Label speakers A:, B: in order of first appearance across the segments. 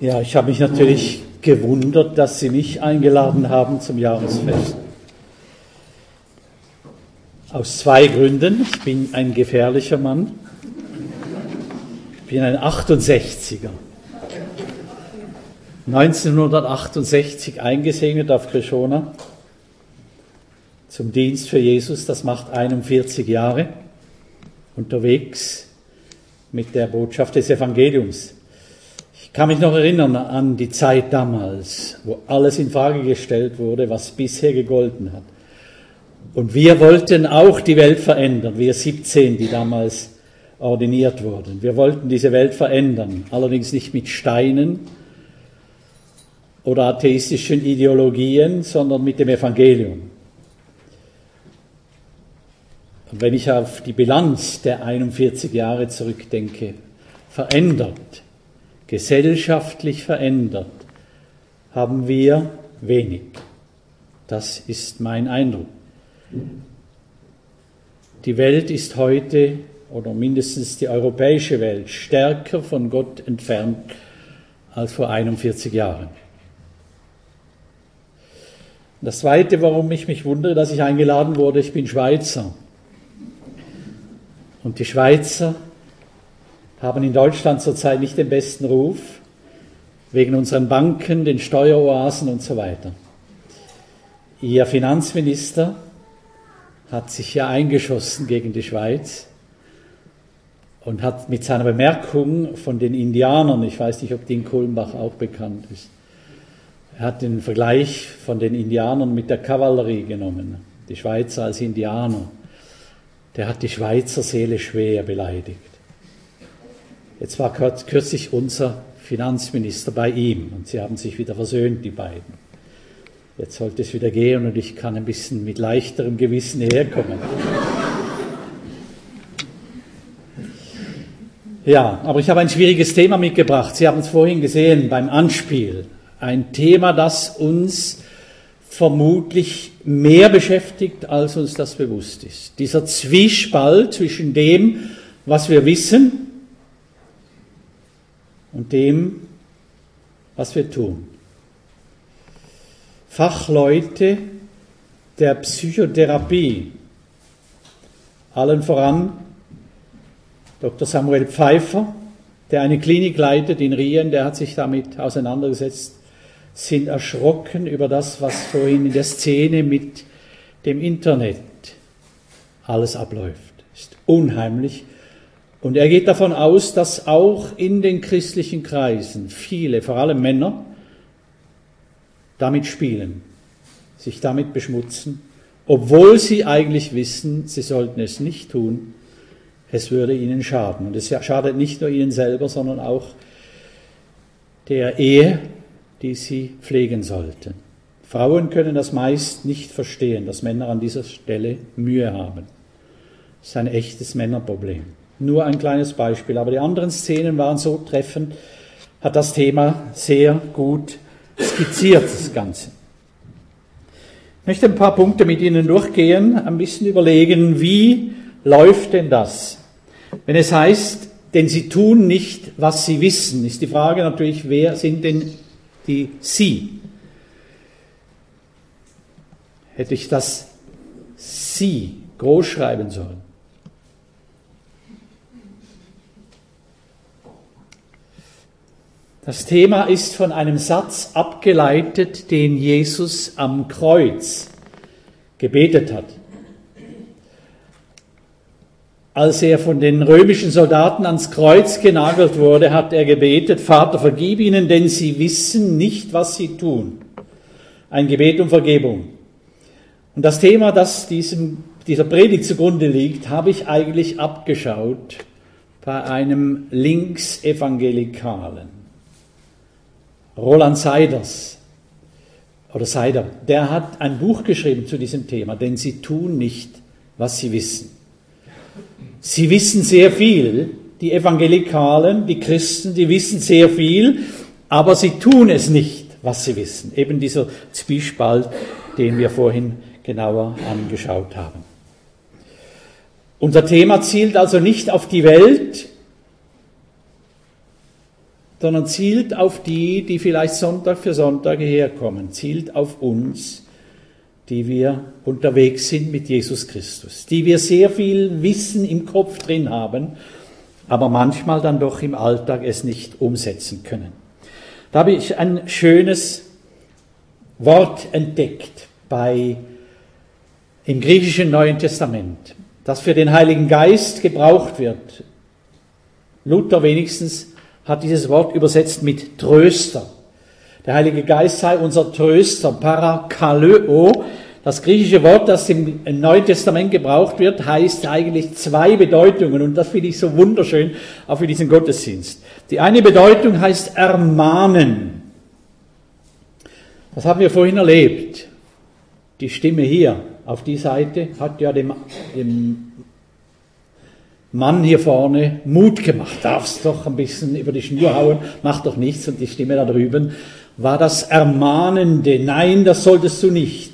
A: Ja, ich habe mich natürlich gewundert, dass Sie mich eingeladen haben zum Jahresfest. Aus zwei Gründen. Ich bin ein gefährlicher Mann. Ich bin ein 68er. 1968 eingesegnet auf Krishona zum Dienst für Jesus. Das macht 41 Jahre unterwegs mit der Botschaft des Evangeliums. Ich kann mich noch erinnern an die Zeit damals, wo alles in Frage gestellt wurde, was bisher gegolten hat. Und wir wollten auch die Welt verändern, wir 17, die damals ordiniert wurden. Wir wollten diese Welt verändern, allerdings nicht mit Steinen oder atheistischen Ideologien, sondern mit dem Evangelium. Und wenn ich auf die Bilanz der 41 Jahre zurückdenke, verändert, gesellschaftlich verändert, haben wir wenig. Das ist mein Eindruck. Die Welt ist heute, oder mindestens die europäische Welt, stärker von Gott entfernt als vor 41 Jahren. Das Zweite, warum ich mich wundere, dass ich eingeladen wurde, ich bin Schweizer. Und die Schweizer haben in Deutschland zurzeit nicht den besten Ruf, wegen unseren Banken, den Steueroasen und so weiter. Ihr Finanzminister hat sich ja eingeschossen gegen die Schweiz und hat mit seiner Bemerkung von den Indianern, ich weiß nicht, ob die in Kulmbach auch bekannt ist, er hat den Vergleich von den Indianern mit der Kavallerie genommen, die Schweizer als Indianer der hat die Schweizer Seele schwer beleidigt. Jetzt war kürzlich unser Finanzminister bei ihm und sie haben sich wieder versöhnt, die beiden. Jetzt sollte es wieder gehen und ich kann ein bisschen mit leichterem Gewissen herkommen. Ja, aber ich habe ein schwieriges Thema mitgebracht. Sie haben es vorhin gesehen beim Anspiel. Ein Thema, das uns vermutlich mehr beschäftigt, als uns das bewusst ist. Dieser Zwiespalt zwischen dem, was wir wissen und dem, was wir tun. Fachleute der Psychotherapie, allen voran Dr. Samuel Pfeiffer, der eine Klinik leitet in Rien, der hat sich damit auseinandergesetzt, sind erschrocken über das, was vorhin in der Szene mit dem Internet alles abläuft. Ist unheimlich. Und er geht davon aus, dass auch in den christlichen Kreisen viele, vor allem Männer, damit spielen, sich damit beschmutzen, obwohl sie eigentlich wissen, sie sollten es nicht tun, es würde ihnen schaden. Und es schadet nicht nur ihnen selber, sondern auch der Ehe die sie pflegen sollten. Frauen können das meist nicht verstehen, dass Männer an dieser Stelle Mühe haben. Das ist ein echtes Männerproblem. Nur ein kleines Beispiel, aber die anderen Szenen waren so treffend, hat das Thema sehr gut skizziert, das Ganze. Ich möchte ein paar Punkte mit Ihnen durchgehen, ein bisschen überlegen, wie läuft denn das? Wenn es heißt, denn Sie tun nicht, was Sie wissen, ist die Frage natürlich, wer sind denn die Sie. Hätte ich das Sie groß schreiben sollen. Das Thema ist von einem Satz abgeleitet, den Jesus am Kreuz gebetet hat. Als er von den römischen Soldaten ans Kreuz genagelt wurde, hat er gebetet, Vater, vergib ihnen, denn sie wissen nicht, was sie tun. Ein Gebet um Vergebung. Und das Thema, das diesem, dieser Predigt zugrunde liegt, habe ich eigentlich abgeschaut bei einem Linksevangelikalen. Roland Seiders oder Seider, der hat ein Buch geschrieben zu diesem Thema, denn sie tun nicht, was sie wissen. Sie wissen sehr viel, die Evangelikalen, die Christen, die wissen sehr viel, aber sie tun es nicht, was sie wissen. Eben dieser Zwiespalt, den wir vorhin genauer angeschaut haben. Unser Thema zielt also nicht auf die Welt, sondern zielt auf die, die vielleicht Sonntag für Sonntag herkommen, zielt auf uns, die wir unterwegs sind mit Jesus Christus, die wir sehr viel Wissen im Kopf drin haben, aber manchmal dann doch im Alltag es nicht umsetzen können. Da habe ich ein schönes Wort entdeckt bei, im griechischen Neuen Testament, das für den Heiligen Geist gebraucht wird. Luther wenigstens hat dieses Wort übersetzt mit Tröster. Der Heilige Geist sei unser Tröster, Parakaleo. Das griechische Wort, das im Neuen Testament gebraucht wird, heißt eigentlich zwei Bedeutungen und das finde ich so wunderschön, auch für diesen Gottesdienst. Die eine Bedeutung heißt ermahnen. Das haben wir vorhin erlebt. Die Stimme hier auf die Seite hat ja dem, dem Mann hier vorne Mut gemacht, darfst doch ein bisschen über die Schnur hauen, mach doch nichts. Und die Stimme da drüben war das Ermahnende, nein, das solltest du nicht.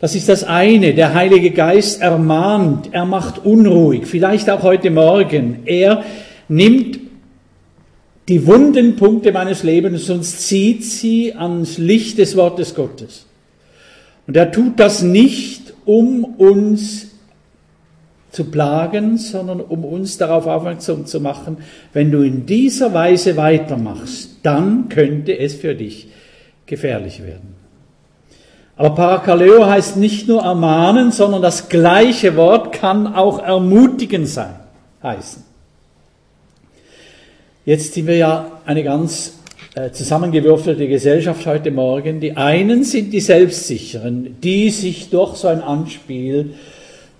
A: Das ist das eine, der Heilige Geist ermahnt, er macht unruhig, vielleicht auch heute Morgen. Er nimmt die wunden Punkte meines Lebens und zieht sie ans Licht des Wortes Gottes. Und er tut das nicht, um uns zu plagen, sondern um uns darauf aufmerksam zu machen, wenn du in dieser Weise weitermachst, dann könnte es für dich gefährlich werden. Aber Parakaleo heißt nicht nur ermahnen, sondern das gleiche Wort kann auch ermutigen sein, heißen. Jetzt sind wir ja eine ganz äh, zusammengewürfelte Gesellschaft heute Morgen. Die einen sind die Selbstsicheren, die sich durch so ein Anspiel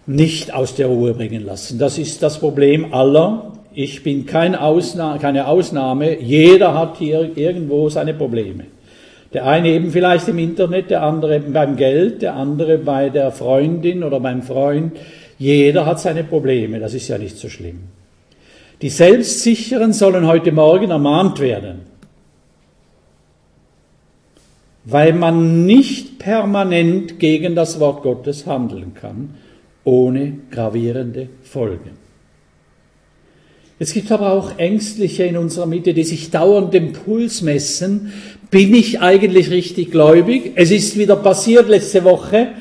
A: nicht aus der Ruhe bringen lassen. Das ist das Problem aller. Ich bin kein Ausna keine Ausnahme. Jeder hat hier irgendwo seine Probleme. Der eine eben vielleicht im Internet, der andere beim Geld, der andere bei der Freundin oder beim Freund. Jeder hat seine Probleme. Das ist ja nicht so schlimm. Die Selbstsicheren sollen heute Morgen ermahnt werden. Weil man nicht permanent gegen das Wort Gottes handeln kann, ohne gravierende Folgen. Es gibt aber auch Ängstliche in unserer Mitte, die sich dauernd den Puls messen. Bin ich eigentlich richtig gläubig? Es ist wieder passiert letzte Woche.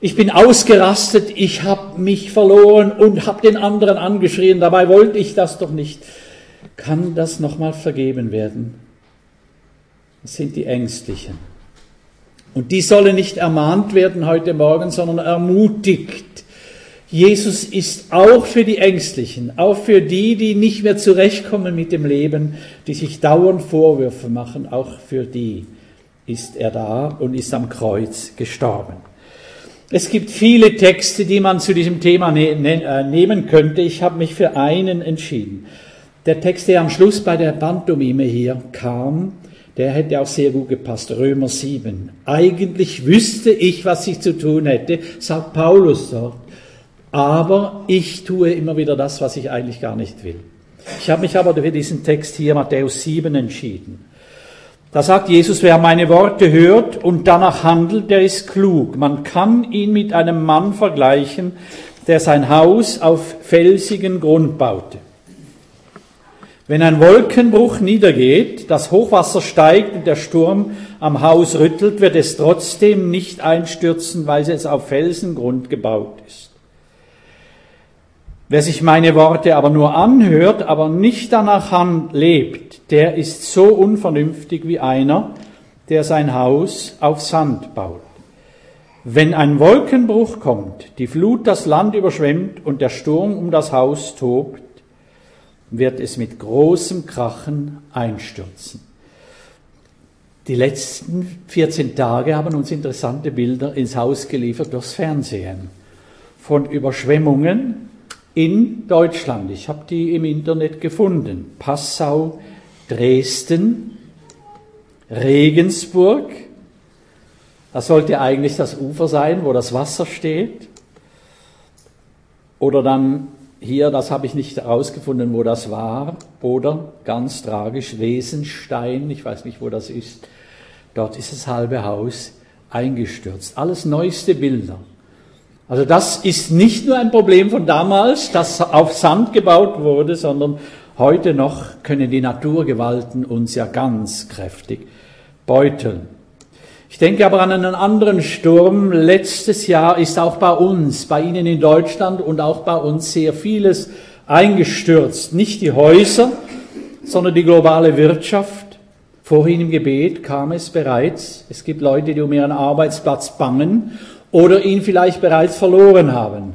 A: Ich bin ausgerastet, ich habe mich verloren und habe den anderen angeschrien. Dabei wollte ich das doch nicht. Kann das nochmal vergeben werden? Das sind die Ängstlichen. Und die sollen nicht ermahnt werden heute Morgen, sondern ermutigt. Jesus ist auch für die Ängstlichen, auch für die, die nicht mehr zurechtkommen mit dem Leben, die sich dauernd Vorwürfe machen, auch für die ist er da und ist am Kreuz gestorben. Es gibt viele Texte, die man zu diesem Thema ne ne äh, nehmen könnte. Ich habe mich für einen entschieden. Der Text, der am Schluss bei der Pantomime hier kam, der hätte auch sehr gut gepasst. Römer 7. Eigentlich wüsste ich, was ich zu tun hätte, sagt Paulus dort. Aber ich tue immer wieder das, was ich eigentlich gar nicht will. Ich habe mich aber für diesen Text hier, Matthäus 7, entschieden. Da sagt Jesus, wer meine Worte hört und danach handelt, der ist klug. Man kann ihn mit einem Mann vergleichen, der sein Haus auf felsigen Grund baute. Wenn ein Wolkenbruch niedergeht, das Hochwasser steigt und der Sturm am Haus rüttelt, wird es trotzdem nicht einstürzen, weil es auf Felsengrund gebaut ist. Wer sich meine Worte aber nur anhört, aber nicht danach lebt, der ist so unvernünftig wie einer, der sein Haus auf Sand baut. Wenn ein Wolkenbruch kommt, die Flut das Land überschwemmt und der Sturm um das Haus tobt, wird es mit großem Krachen einstürzen. Die letzten 14 Tage haben uns interessante Bilder ins Haus geliefert durchs Fernsehen von Überschwemmungen in Deutschland. Ich habe die im Internet gefunden. Passau, Dresden, Regensburg. Das sollte eigentlich das Ufer sein, wo das Wasser steht. Oder dann hier, das habe ich nicht herausgefunden, wo das war, oder ganz tragisch, Wesenstein, ich weiß nicht, wo das ist, dort ist das halbe Haus eingestürzt. Alles neueste Bilder. Also das ist nicht nur ein Problem von damals, das auf Sand gebaut wurde, sondern Heute noch können die Naturgewalten uns ja ganz kräftig beuteln. Ich denke aber an einen anderen Sturm. Letztes Jahr ist auch bei uns, bei Ihnen in Deutschland und auch bei uns sehr vieles eingestürzt. Nicht die Häuser, sondern die globale Wirtschaft. Vorhin im Gebet kam es bereits. Es gibt Leute, die um ihren Arbeitsplatz bangen oder ihn vielleicht bereits verloren haben.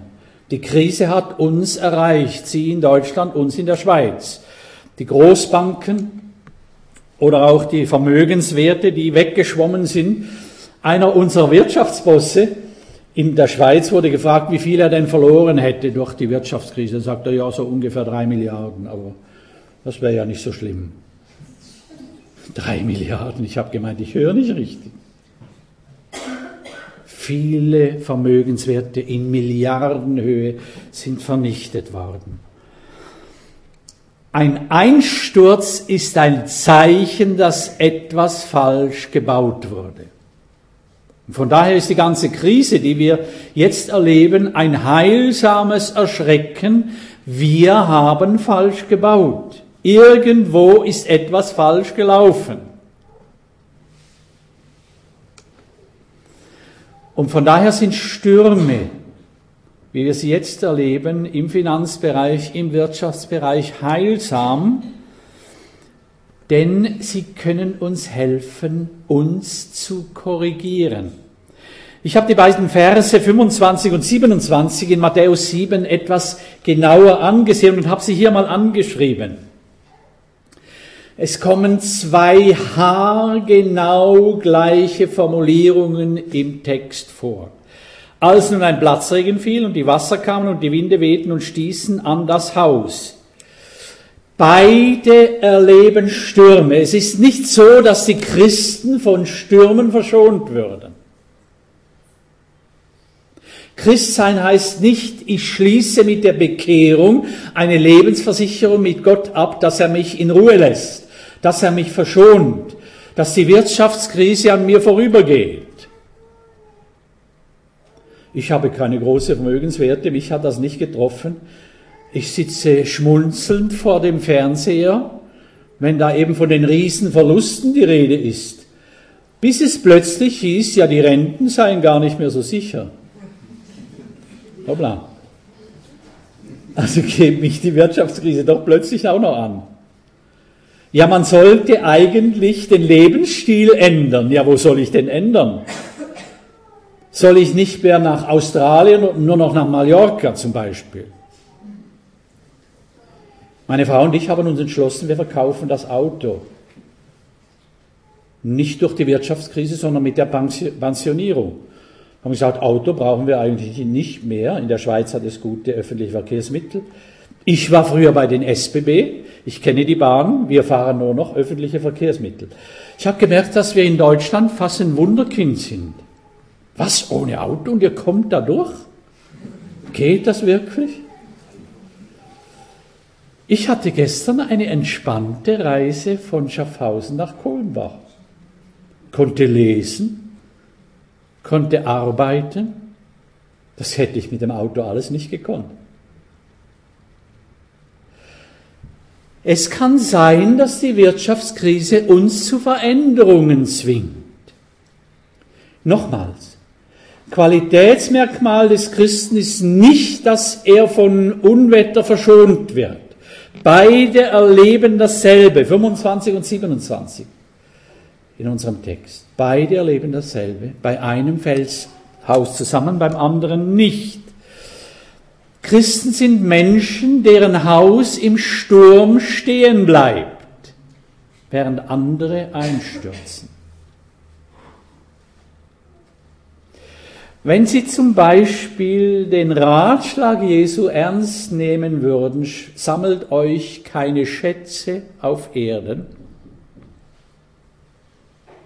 A: Die Krise hat uns erreicht, Sie in Deutschland, uns in der Schweiz. Die Großbanken oder auch die Vermögenswerte, die weggeschwommen sind. Einer unserer Wirtschaftsbosse in der Schweiz wurde gefragt, wie viel er denn verloren hätte durch die Wirtschaftskrise. Da sagt er, ja, so ungefähr drei Milliarden, aber das wäre ja nicht so schlimm. Drei Milliarden, ich habe gemeint, ich höre nicht richtig. Viele Vermögenswerte in Milliardenhöhe sind vernichtet worden. Ein Einsturz ist ein Zeichen, dass etwas falsch gebaut wurde. Von daher ist die ganze Krise, die wir jetzt erleben, ein heilsames Erschrecken. Wir haben falsch gebaut. Irgendwo ist etwas falsch gelaufen. Und von daher sind Stürme, wie wir sie jetzt erleben, im Finanzbereich, im Wirtschaftsbereich heilsam, denn sie können uns helfen, uns zu korrigieren. Ich habe die beiden Verse 25 und 27 in Matthäus 7 etwas genauer angesehen und habe sie hier mal angeschrieben. Es kommen zwei haargenau gleiche Formulierungen im Text vor. Als nun ein Platzregen fiel und die Wasser kamen und die Winde wehten und stießen an das Haus. Beide erleben Stürme. Es ist nicht so, dass die Christen von Stürmen verschont würden. Christsein heißt nicht, ich schließe mit der Bekehrung eine Lebensversicherung mit Gott ab, dass er mich in Ruhe lässt, dass er mich verschont, dass die Wirtschaftskrise an mir vorübergeht. Ich habe keine große Vermögenswerte, mich hat das nicht getroffen. Ich sitze schmunzelnd vor dem Fernseher, wenn da eben von den Riesenverlusten die Rede ist. Bis es plötzlich hieß, ja, die Renten seien gar nicht mehr so sicher. Hoppla. Also geht mich die Wirtschaftskrise doch plötzlich auch noch an. Ja, man sollte eigentlich den Lebensstil ändern. Ja, wo soll ich denn ändern? Soll ich nicht mehr nach Australien und nur noch nach Mallorca zum Beispiel? Meine Frau und ich haben uns entschlossen, wir verkaufen das Auto. Nicht durch die Wirtschaftskrise, sondern mit der Pensionierung haben gesagt, Auto brauchen wir eigentlich nicht mehr. In der Schweiz hat es gute öffentliche Verkehrsmittel. Ich war früher bei den SBB. Ich kenne die Bahn. Wir fahren nur noch öffentliche Verkehrsmittel. Ich habe gemerkt, dass wir in Deutschland fast ein Wunderkind sind. Was ohne Auto und ihr kommt da durch? Geht das wirklich? Ich hatte gestern eine entspannte Reise von Schaffhausen nach Kulmbach. Konnte lesen, konnte arbeiten. Das hätte ich mit dem Auto alles nicht gekonnt. Es kann sein, dass die Wirtschaftskrise uns zu Veränderungen zwingt. Nochmals, Qualitätsmerkmal des Christen ist nicht, dass er von Unwetter verschont wird. Beide erleben dasselbe, 25 und 27 in unserem Text. Beide erleben dasselbe. Bei einem fällt Haus zusammen, beim anderen nicht. Christen sind Menschen, deren Haus im Sturm stehen bleibt, während andere einstürzen. Wenn Sie zum Beispiel den Ratschlag Jesu ernst nehmen würden, sammelt euch keine Schätze auf Erden,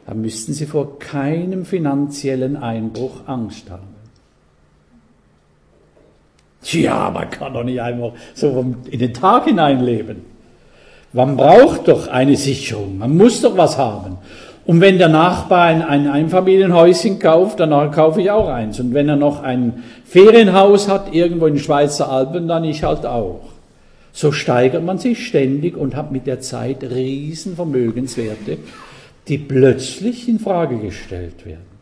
A: dann müssten Sie vor keinem finanziellen Einbruch Angst haben. Tja, man kann doch nicht einfach so in den Tag hineinleben. Man braucht doch eine Sicherung, man muss doch was haben. Und wenn der Nachbar ein, ein Einfamilienhäuschen kauft, dann kaufe ich auch eins. Und wenn er noch ein Ferienhaus hat, irgendwo in den Schweizer Alpen, dann ich halt auch. so steigert man sich ständig und hat mit der Zeit Riesenvermögenswerte, die plötzlich in Frage gestellt werden.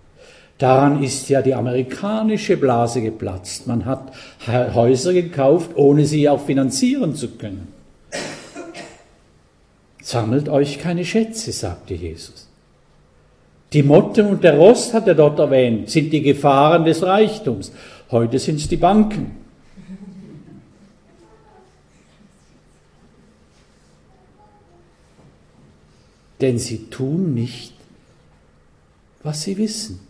A: Daran ist ja die amerikanische Blase geplatzt. Man hat Häuser gekauft, ohne sie auch finanzieren zu können. Sammelt euch keine Schätze, sagte Jesus. Die Motte und der Rost hat er dort erwähnt, sind die Gefahren des Reichtums. Heute sind es die Banken. denn sie tun nicht, was sie wissen.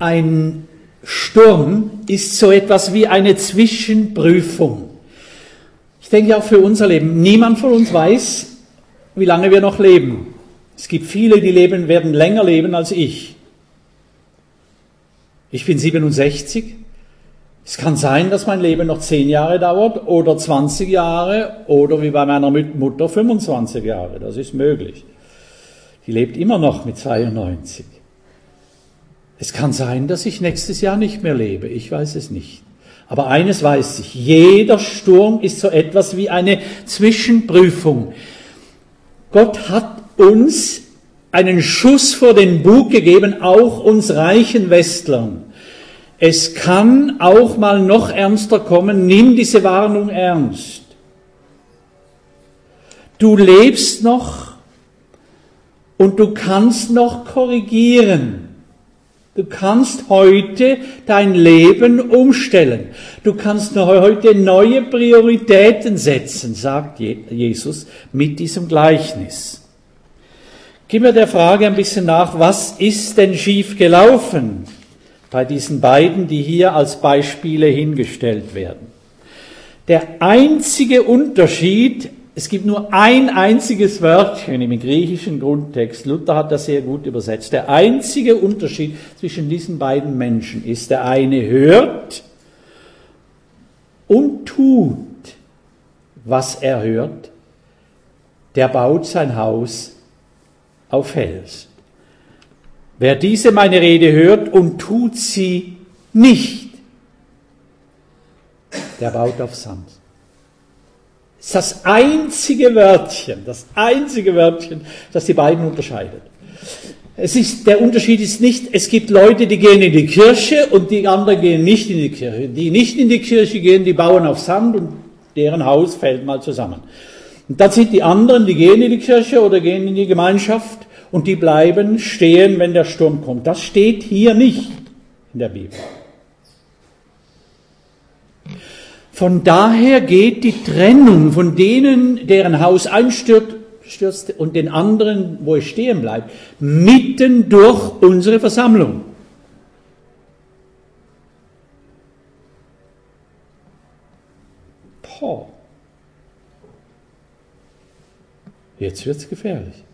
A: Ein Sturm ist so etwas wie eine Zwischenprüfung. Ich denke auch für unser Leben. Niemand von uns weiß, wie lange wir noch leben. Es gibt viele, die leben, werden länger leben als ich. Ich bin 67. Es kann sein, dass mein Leben noch 10 Jahre dauert oder 20 Jahre oder wie bei meiner Mutter 25 Jahre. Das ist möglich. Die lebt immer noch mit 92. Es kann sein, dass ich nächstes Jahr nicht mehr lebe. Ich weiß es nicht. Aber eines weiß ich. Jeder Sturm ist so etwas wie eine Zwischenprüfung. Gott hat uns einen Schuss vor den Bug gegeben, auch uns reichen Westlern. Es kann auch mal noch ernster kommen. Nimm diese Warnung ernst. Du lebst noch und du kannst noch korrigieren. Du kannst heute dein Leben umstellen. Du kannst heute neue Prioritäten setzen, sagt Jesus mit diesem Gleichnis. Gib mir der Frage ein bisschen nach, was ist denn schief gelaufen? bei diesen beiden, die hier als Beispiele hingestellt werden. Der einzige Unterschied, es gibt nur ein einziges Wörtchen im griechischen Grundtext, Luther hat das sehr gut übersetzt, der einzige Unterschied zwischen diesen beiden Menschen ist, der eine hört und tut, was er hört, der baut sein Haus auf Fels. Wer diese meine Rede hört und tut sie nicht, der baut auf Sand. Das einzige Wörtchen, das einzige Wörtchen, das die beiden unterscheidet. Es ist, der Unterschied ist nicht, es gibt Leute, die gehen in die Kirche und die anderen gehen nicht in die Kirche. Die nicht in die Kirche gehen, die bauen auf Sand und deren Haus fällt mal zusammen. Und dann sind die anderen, die gehen in die Kirche oder gehen in die Gemeinschaft und die bleiben stehen, wenn der Sturm kommt. Das steht hier nicht in der Bibel. Von daher geht die Trennung von denen, deren Haus einstürzt und den anderen, wo es stehen bleibt, mitten durch unsere Versammlung. Boah. Jetzt wird es gefährlich.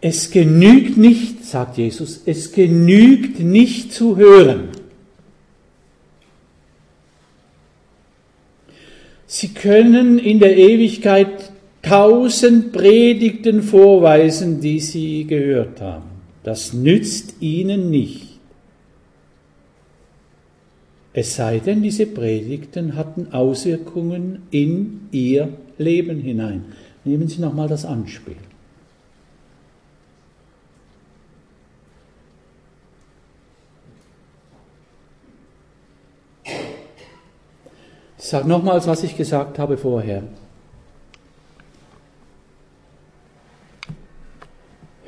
A: Es genügt nicht, sagt Jesus, es genügt nicht zu hören. Sie können in der Ewigkeit tausend Predigten vorweisen, die Sie gehört haben. Das nützt Ihnen nicht. Es sei denn, diese Predigten hatten Auswirkungen in Ihr Leben hinein. Nehmen Sie nochmal das Anspiel. Ich sage nochmals, was ich gesagt habe vorher.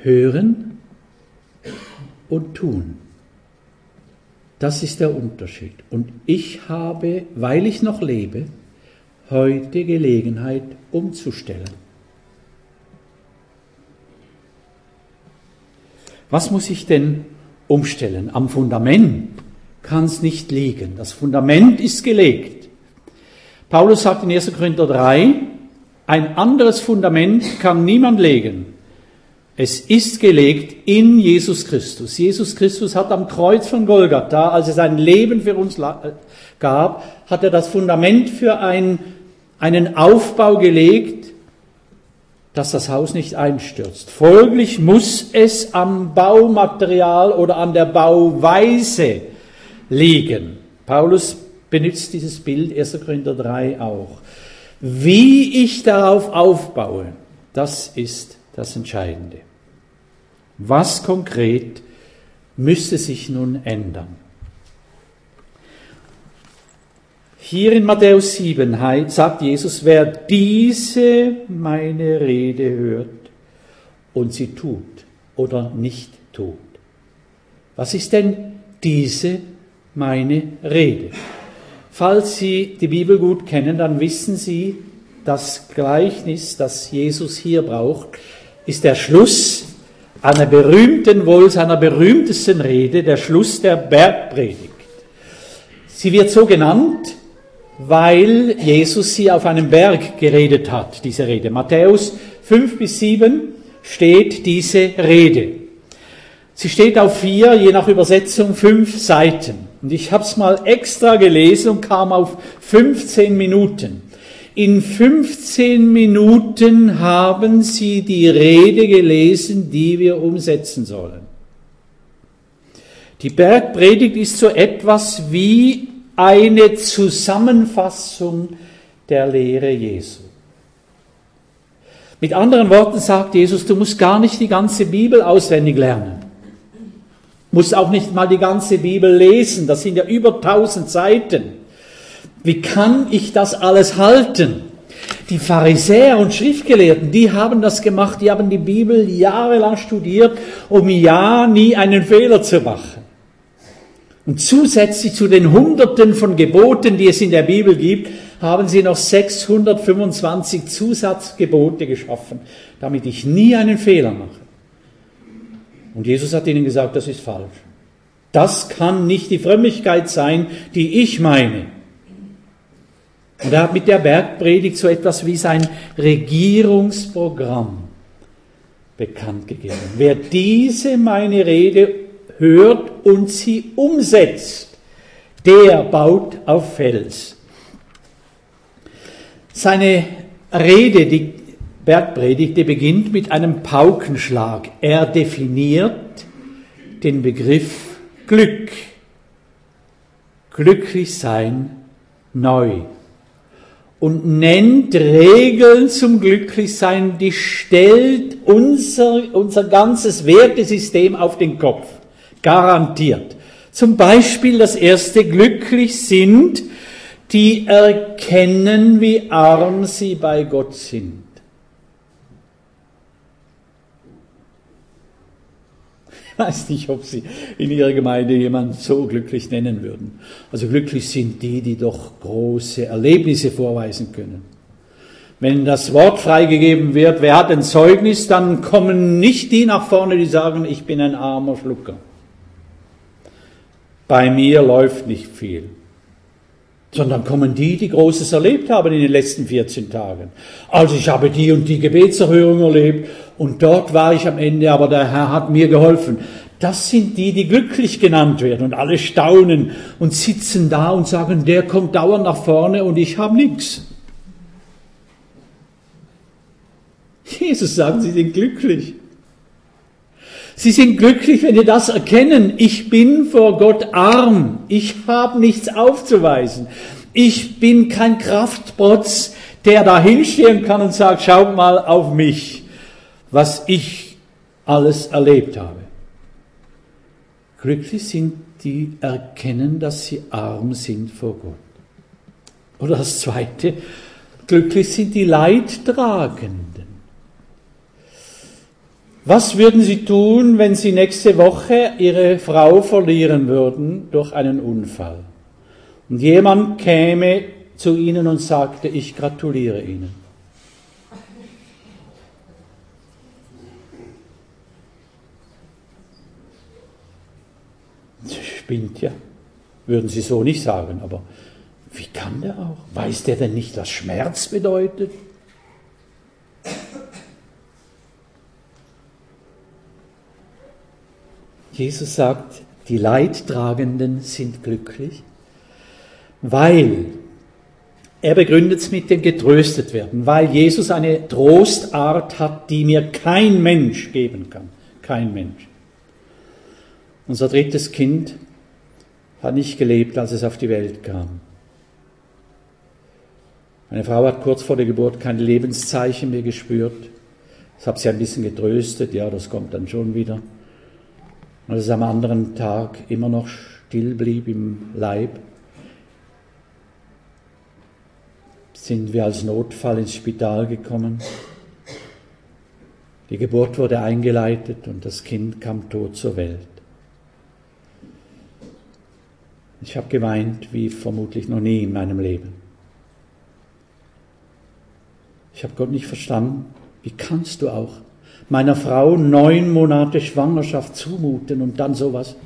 A: Hören und tun. Das ist der Unterschied. Und ich habe, weil ich noch lebe, heute Gelegenheit umzustellen. Was muss ich denn umstellen? Am Fundament kann es nicht liegen. Das Fundament ist gelegt. Paulus sagt in 1. Korinther 3, ein anderes Fundament kann niemand legen. Es ist gelegt in Jesus Christus. Jesus Christus hat am Kreuz von Golgatha, als er sein Leben für uns gab, hat er das Fundament für ein, einen Aufbau gelegt, dass das Haus nicht einstürzt. Folglich muss es am Baumaterial oder an der Bauweise liegen. Paulus benutzt dieses Bild 1. Korinther 3 auch. Wie ich darauf aufbaue, das ist das Entscheidende. Was konkret müsste sich nun ändern? Hier in Matthäus 7 sagt Jesus, wer diese meine Rede hört und sie tut oder nicht tut. Was ist denn diese meine Rede? Falls Sie die Bibel gut kennen, dann wissen Sie, das Gleichnis, das Jesus hier braucht, ist der Schluss einer berühmten, wohl seiner berühmtesten Rede, der Schluss der Bergpredigt. Sie wird so genannt, weil Jesus sie auf einem Berg geredet hat, diese Rede. Matthäus 5 bis 7 steht diese Rede. Sie steht auf vier, je nach Übersetzung, fünf Seiten. Und ich habe es mal extra gelesen und kam auf 15 Minuten. In 15 Minuten haben sie die Rede gelesen, die wir umsetzen sollen. Die Bergpredigt ist so etwas wie eine Zusammenfassung der Lehre Jesu. Mit anderen Worten sagt Jesus, du musst gar nicht die ganze Bibel auswendig lernen. Musst auch nicht mal die ganze Bibel lesen. Das sind ja über tausend Seiten. Wie kann ich das alles halten? Die Pharisäer und Schriftgelehrten, die haben das gemacht, die haben die Bibel jahrelang studiert, um ja nie einen Fehler zu machen. Und zusätzlich zu den Hunderten von Geboten, die es in der Bibel gibt, haben sie noch 625 Zusatzgebote geschaffen, damit ich nie einen Fehler mache. Und Jesus hat ihnen gesagt, das ist falsch. Das kann nicht die Frömmigkeit sein, die ich meine. Und er hat mit der Bergpredigt so etwas wie sein Regierungsprogramm bekannt gegeben. Wer diese meine Rede hört und sie umsetzt, der baut auf Fels. Seine Rede, die Bergpredigt, die beginnt mit einem Paukenschlag. Er definiert den Begriff Glück. Glücklich sein neu. Und nennt Regeln zum Glücklichsein, die stellt unser, unser ganzes Wertesystem auf den Kopf. Garantiert. Zum Beispiel das erste, glücklich sind, die erkennen, wie arm sie bei Gott sind. Weiß nicht, ob Sie in Ihrer Gemeinde jemanden so glücklich nennen würden. Also glücklich sind die, die doch große Erlebnisse vorweisen können. Wenn das Wort freigegeben wird, wer hat ein Zeugnis, dann kommen nicht die nach vorne, die sagen, ich bin ein armer Schlucker bei mir läuft nicht viel. Sondern kommen die, die Großes erlebt haben in den letzten 14 Tagen. Also ich habe die und die Gebetserhörung erlebt und dort war ich am Ende, aber der Herr hat mir geholfen. Das sind die, die glücklich genannt werden und alle staunen und sitzen da und sagen, der kommt dauernd nach vorne und ich habe nichts. Jesus sagt, sie sind glücklich. Sie sind glücklich, wenn sie das erkennen. Ich bin vor Gott arm. Ich habe nichts aufzuweisen. Ich bin kein Kraftprotz, der da hinstehen kann und sagt, schaut mal auf mich, was ich alles erlebt habe. Glücklich sind die erkennen, dass sie arm sind vor Gott. Oder das zweite, glücklich sind die Leidtragenden. Was würden Sie tun, wenn Sie nächste Woche Ihre Frau verlieren würden durch einen Unfall? Und jemand käme zu Ihnen und sagte, ich gratuliere Ihnen. Sie spinnt ja, würden Sie so nicht sagen, aber wie kann der auch? Weiß der denn nicht, was Schmerz bedeutet? Jesus sagt, die Leidtragenden sind glücklich, weil Er begründet es mit dem getröstet werden, weil Jesus eine Trostart hat, die mir kein Mensch geben kann. Kein Mensch. Unser drittes Kind hat nicht gelebt, als es auf die Welt kam. Meine Frau hat kurz vor der Geburt keine Lebenszeichen mehr gespürt. Das habe sie ein bisschen getröstet, ja, das kommt dann schon wieder. Als es am anderen Tag immer noch still blieb im Leib, sind wir als Notfall ins Spital gekommen. Die Geburt wurde eingeleitet und das Kind kam tot zur Welt. Ich habe geweint wie vermutlich noch nie in meinem Leben. Ich habe Gott nicht verstanden. Wie kannst du auch meiner Frau neun Monate Schwangerschaft zumuten und dann sowas?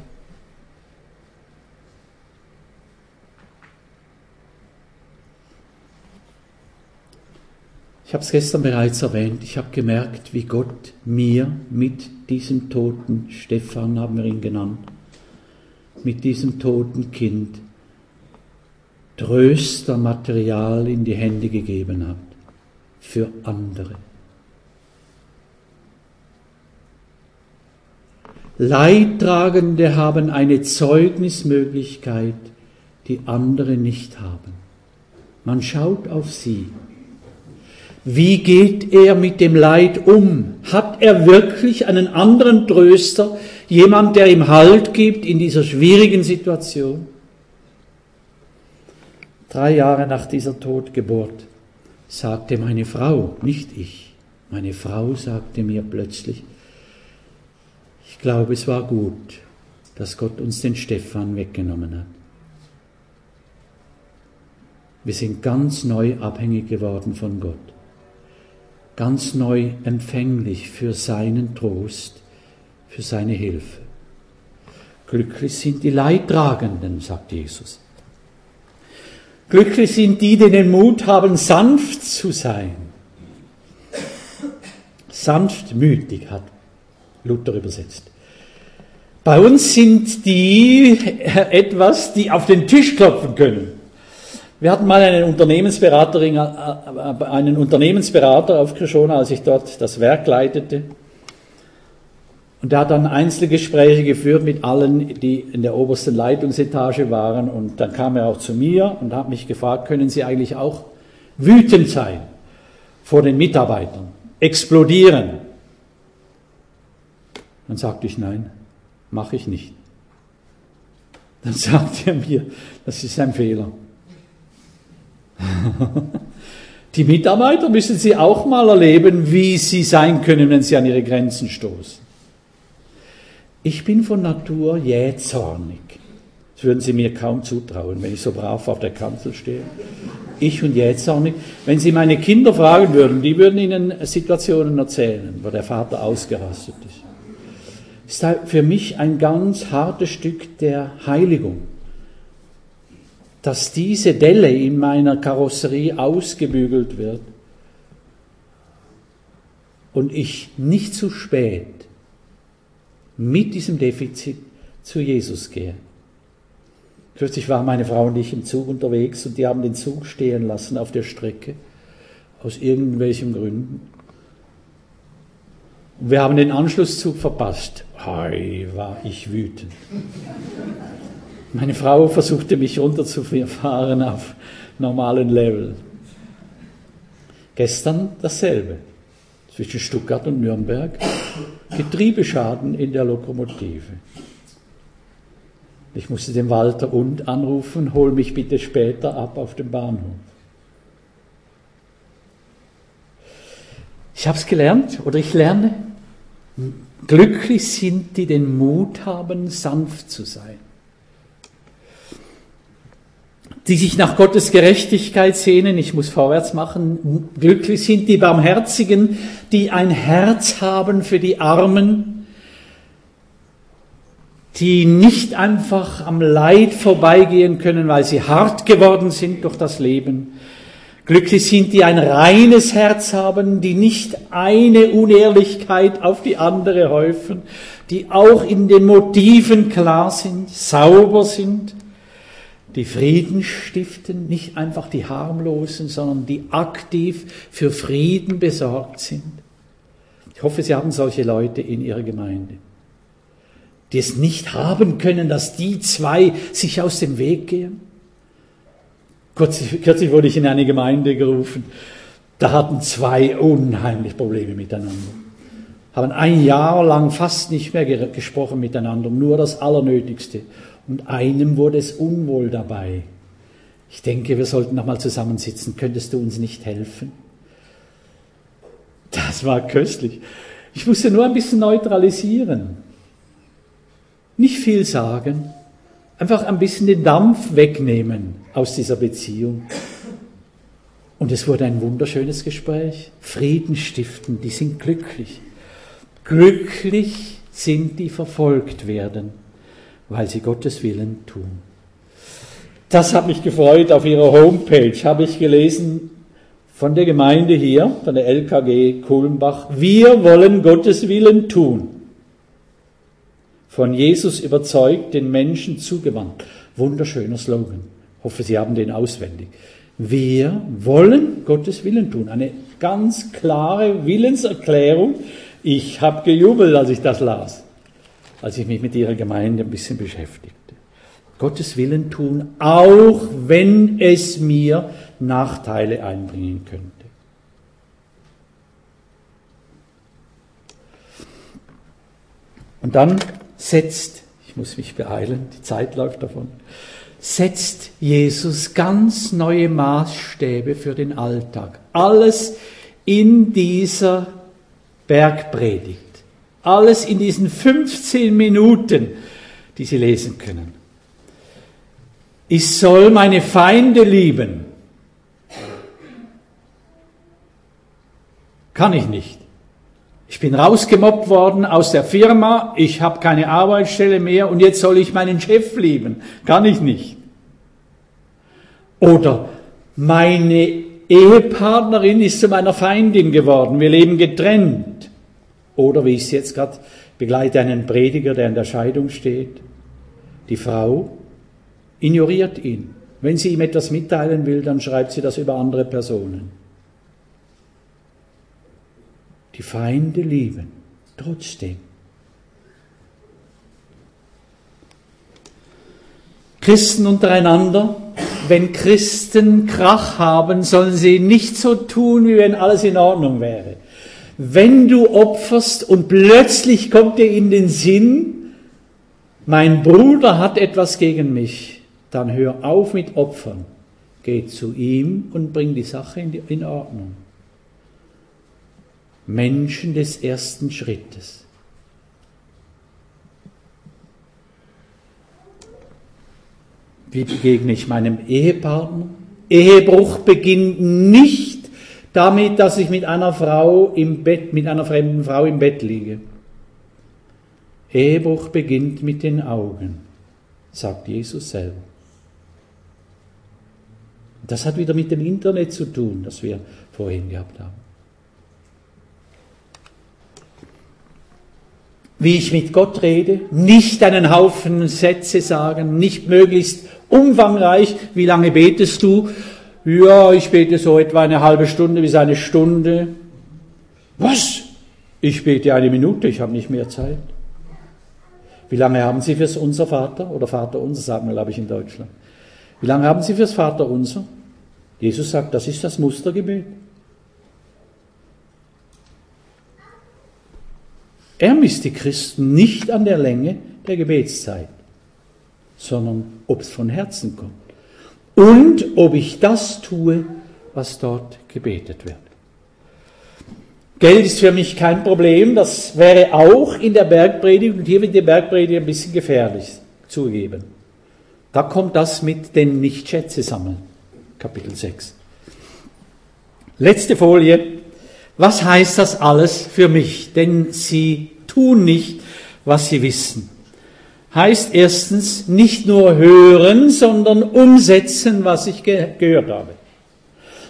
A: Ich habe es gestern bereits erwähnt. Ich habe gemerkt, wie Gott mir mit diesem toten Stefan, haben wir ihn genannt, mit diesem toten Kind Tröstermaterial in die Hände gegeben hat für andere. Leidtragende haben eine Zeugnismöglichkeit, die andere nicht haben. Man schaut auf sie. Wie geht er mit dem Leid um? Hat er wirklich einen anderen Tröster, jemand, der ihm Halt gibt in dieser schwierigen Situation? Drei Jahre nach dieser Totgeburt sagte meine Frau, nicht ich. Meine Frau sagte mir plötzlich, ich glaube, es war gut, dass Gott uns den Stefan weggenommen hat. Wir sind ganz neu abhängig geworden von Gott, ganz neu empfänglich für seinen Trost, für seine Hilfe. Glücklich sind die Leidtragenden, sagt Jesus. Glücklich sind die, die den Mut haben, sanft zu sein. Sanftmütig hat Luther übersetzt. Bei uns sind die etwas, die auf den Tisch klopfen können. Wir hatten mal einen Unternehmensberaterin, äh, einen Unternehmensberater auf Krishona, als ich dort das Werk leitete. Und er hat dann Einzelgespräche geführt mit allen, die in der obersten Leitungsetage waren. Und dann kam er auch zu mir und hat mich gefragt, können Sie eigentlich auch wütend sein vor den Mitarbeitern, explodieren? Dann sagte ich, nein, mache ich nicht. Dann sagte er mir, das ist ein Fehler. Die Mitarbeiter müssen Sie auch mal erleben, wie sie sein können, wenn sie an ihre Grenzen stoßen. Ich bin von Natur jähzornig. Das würden Sie mir kaum zutrauen, wenn ich so brav auf der Kanzel stehe. Ich und jähzornig. Wenn Sie meine Kinder fragen würden, die würden Ihnen Situationen erzählen, wo der Vater ausgerastet ist. Ist für mich ein ganz hartes Stück der Heiligung, dass diese Delle in meiner Karosserie ausgebügelt wird und ich nicht zu spät mit diesem Defizit zu Jesus gehe. Kürzlich waren meine Frau und ich im Zug unterwegs und die haben den Zug stehen lassen auf der Strecke, aus irgendwelchen Gründen. Wir haben den Anschlusszug verpasst. Hei, war ich wütend. Meine Frau versuchte mich runterzufahren auf normalen Level. Gestern dasselbe zwischen Stuttgart und Nürnberg Getriebeschaden in der Lokomotive. Ich musste den Walter und anrufen, hol mich bitte später ab auf dem Bahnhof. Ich habe es gelernt oder ich lerne. Glücklich sind die den Mut haben, sanft zu sein die sich nach Gottes Gerechtigkeit sehnen, ich muss vorwärts machen, glücklich sind die Barmherzigen, die ein Herz haben für die Armen, die nicht einfach am Leid vorbeigehen können, weil sie hart geworden sind durch das Leben. Glücklich sind die ein reines Herz haben, die nicht eine Unehrlichkeit auf die andere häufen, die auch in den Motiven klar sind, sauber sind die Frieden stiften, nicht einfach die harmlosen, sondern die aktiv für Frieden besorgt sind. Ich hoffe, Sie haben solche Leute in Ihrer Gemeinde, die es nicht haben können, dass die zwei sich aus dem Weg gehen. Kürzlich, kürzlich wurde ich in eine Gemeinde gerufen, da hatten zwei unheimlich Probleme miteinander. Haben ein Jahr lang fast nicht mehr gesprochen miteinander, nur das Allernötigste. Und einem wurde es unwohl dabei. Ich denke, wir sollten nochmal zusammensitzen. Könntest du uns nicht helfen? Das war köstlich. Ich musste nur ein bisschen neutralisieren. Nicht viel sagen. Einfach ein bisschen den Dampf wegnehmen aus dieser Beziehung. Und es wurde ein wunderschönes Gespräch. Frieden stiften, die sind glücklich. Glücklich sind die verfolgt werden, weil sie Gottes Willen tun. Das hat mich gefreut. Auf ihrer Homepage habe ich gelesen von der Gemeinde hier, von der LKG Kulmbach, wir wollen Gottes Willen tun. Von Jesus überzeugt, den Menschen zugewandt. Wunderschöner Slogan. Ich hoffe, Sie haben den auswendig. Wir wollen Gottes Willen tun. Eine ganz klare Willenserklärung. Ich habe gejubelt, als ich das las, als ich mich mit ihrer Gemeinde ein bisschen beschäftigte. Gottes Willen tun, auch wenn es mir Nachteile einbringen könnte. Und dann setzt, ich muss mich beeilen, die Zeit läuft davon, setzt Jesus ganz neue Maßstäbe für den Alltag. Alles in dieser Bergpredigt. Alles in diesen 15 Minuten, die Sie lesen können. Ich soll meine Feinde lieben. Kann ich nicht. Ich bin rausgemobbt worden aus der Firma, ich habe keine Arbeitsstelle mehr und jetzt soll ich meinen Chef lieben. Kann ich nicht. Oder meine Ehepartnerin ist zu meiner Feindin geworden, wir leben getrennt. Oder wie ich es jetzt gerade begleite, einen Prediger, der in der Scheidung steht. Die Frau ignoriert ihn. Wenn sie ihm etwas mitteilen will, dann schreibt sie das über andere Personen. Die Feinde lieben, trotzdem. Christen untereinander, wenn Christen Krach haben, sollen sie nicht so tun, wie wenn alles in Ordnung wäre. Wenn du opferst und plötzlich kommt dir in den Sinn, mein Bruder hat etwas gegen mich, dann hör auf mit Opfern. Geh zu ihm und bring die Sache in Ordnung. Menschen des ersten Schrittes. Wie begegne ich meinem Ehepartner? Ehebruch beginnt nicht damit, dass ich mit einer Frau im Bett, mit einer fremden Frau im Bett liege. Ehebruch beginnt mit den Augen, sagt Jesus selber. Das hat wieder mit dem Internet zu tun, das wir vorhin gehabt haben. Wie ich mit Gott rede, nicht einen Haufen Sätze sagen, nicht möglichst umfangreich. Wie lange betest du? Ja, ich bete so etwa eine halbe Stunde bis eine Stunde. Was? Ich bete eine Minute, ich habe nicht mehr Zeit. Wie lange haben Sie fürs Unser Vater oder Vater Unser, sagen wir, glaube ich, in Deutschland. Wie lange haben Sie fürs Vater Unser? Jesus sagt, das ist das Mustergebet. Er misst die Christen nicht an der Länge der Gebetszeit sondern ob es von Herzen kommt. Und ob ich das tue, was dort gebetet wird. Geld ist für mich kein Problem, das wäre auch in der Bergpredigt, und hier wird die Bergpredigt ein bisschen gefährlich zugegeben. Da kommt das mit den Nichtschätze sammeln, Kapitel 6. Letzte Folie. Was heißt das alles für mich? Denn sie tun nicht, was sie wissen heißt erstens nicht nur hören, sondern umsetzen, was ich ge gehört habe.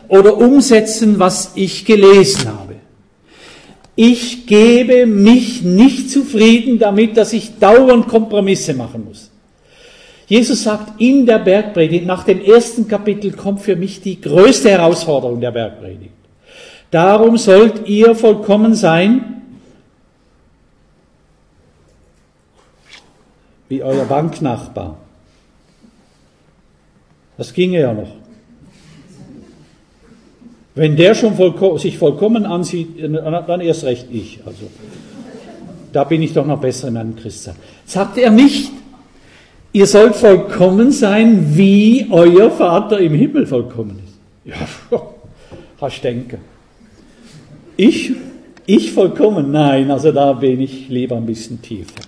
A: Oder umsetzen, was ich gelesen habe. Ich gebe mich nicht zufrieden damit, dass ich dauernd Kompromisse machen muss. Jesus sagt in der Bergpredigt, nach dem ersten Kapitel kommt für mich die größte Herausforderung der Bergpredigt. Darum sollt ihr vollkommen sein, wie euer Banknachbar. Das ginge ja noch. Wenn der schon vollko sich vollkommen ansieht, dann erst recht ich. Also, da bin ich doch noch besser in meinem Christsein. Sagt er nicht, ihr sollt vollkommen sein, wie euer Vater im Himmel vollkommen ist. Ja, hast denken. Ich, ich vollkommen? Nein, also da bin ich lieber ein bisschen tiefer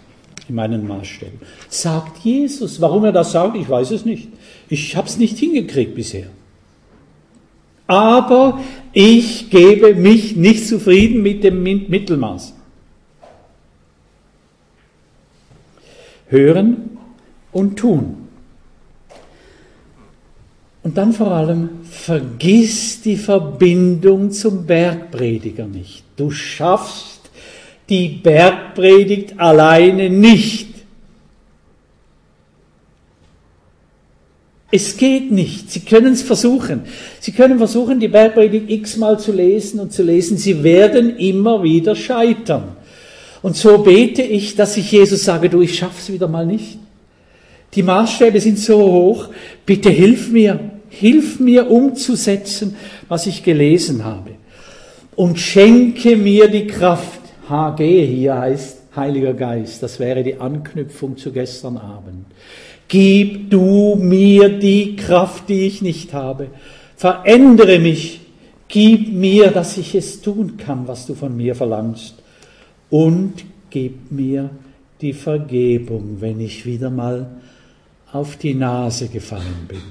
A: in meinen Maßstäben. Sagt Jesus. Warum er das sagt, ich weiß es nicht. Ich habe es nicht hingekriegt bisher. Aber ich gebe mich nicht zufrieden mit dem Mittelmaß. Hören und tun. Und dann vor allem, vergiss die Verbindung zum Bergprediger nicht. Du schaffst die Bergpredigt alleine nicht. Es geht nicht. Sie können es versuchen. Sie können versuchen, die Bergpredigt x-mal zu lesen und zu lesen. Sie werden immer wieder scheitern. Und so bete ich, dass ich Jesus sage, du, ich schaff's wieder mal nicht. Die Maßstäbe sind so hoch. Bitte hilf mir. Hilf mir umzusetzen, was ich gelesen habe. Und schenke mir die Kraft. HG hier heißt Heiliger Geist. Das wäre die Anknüpfung zu gestern Abend. Gib du mir die Kraft, die ich nicht habe. Verändere mich. Gib mir, dass ich es tun kann, was du von mir verlangst. Und gib mir die Vergebung, wenn ich wieder mal auf die Nase gefallen bin.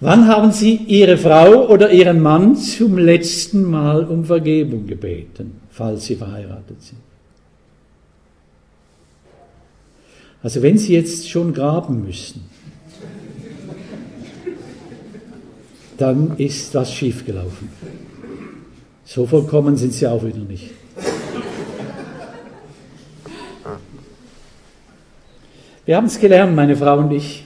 A: Wann haben Sie Ihre Frau oder Ihren Mann zum letzten Mal um Vergebung gebeten, falls Sie verheiratet sind? Also wenn Sie jetzt schon graben müssen, dann ist was schiefgelaufen. So vollkommen sind Sie auch wieder nicht. Wir haben es gelernt, meine Frau und ich,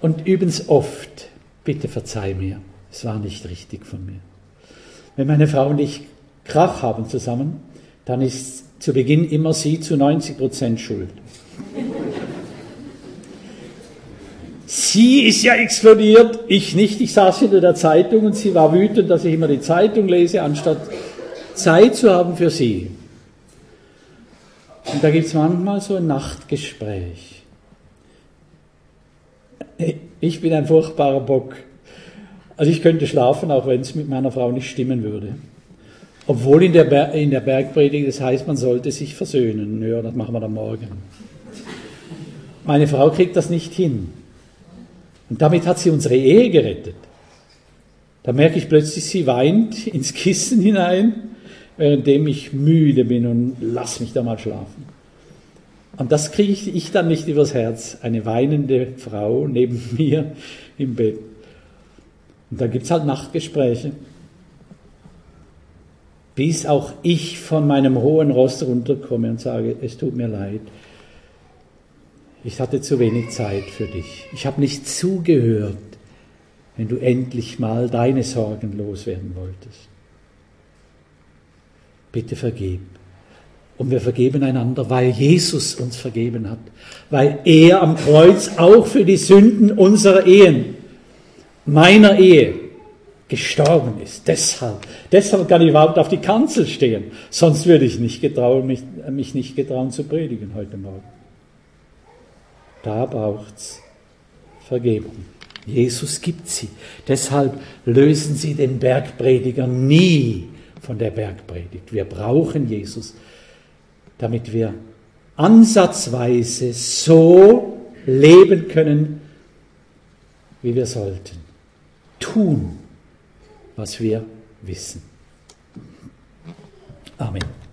A: und üben es oft. Bitte verzeih mir, es war nicht richtig von mir. Wenn meine Frau und ich Krach haben zusammen, dann ist zu Beginn immer sie zu 90 Prozent schuld. Sie ist ja explodiert, ich nicht. Ich saß hinter der Zeitung und sie war wütend, dass ich immer die Zeitung lese, anstatt Zeit zu haben für sie. Und da gibt es manchmal so ein Nachtgespräch. Ich bin ein furchtbarer Bock. Also ich könnte schlafen, auch wenn es mit meiner Frau nicht stimmen würde. Obwohl in der, Ber in der Bergpredigt das heißt, man sollte sich versöhnen. Ja, das machen wir dann morgen. Meine Frau kriegt das nicht hin. Und damit hat sie unsere Ehe gerettet. Da merke ich plötzlich, sie weint ins Kissen hinein, währenddem ich müde bin und lass mich da mal schlafen. Und das kriege ich dann nicht übers Herz. Eine weinende Frau neben mir im Bett. Und da gibt es halt Nachtgespräche. Bis auch ich von meinem hohen Ross runterkomme und sage, es tut mir leid, ich hatte zu wenig Zeit für dich. Ich habe nicht zugehört, wenn du endlich mal deine Sorgen loswerden wolltest. Bitte vergib. Und wir vergeben einander, weil Jesus uns vergeben hat. Weil er am Kreuz auch für die Sünden unserer Ehen, meiner Ehe, gestorben ist. Deshalb, deshalb kann ich überhaupt auf die Kanzel stehen. Sonst würde ich nicht getrauen, mich, mich nicht getrauen zu predigen heute Morgen. Da braucht's Vergebung. Jesus gibt sie. Deshalb lösen sie den Bergprediger nie von der Bergpredigt. Wir brauchen Jesus, damit wir ansatzweise so leben können, wie wir sollten. Tun, was wir wissen. Amen.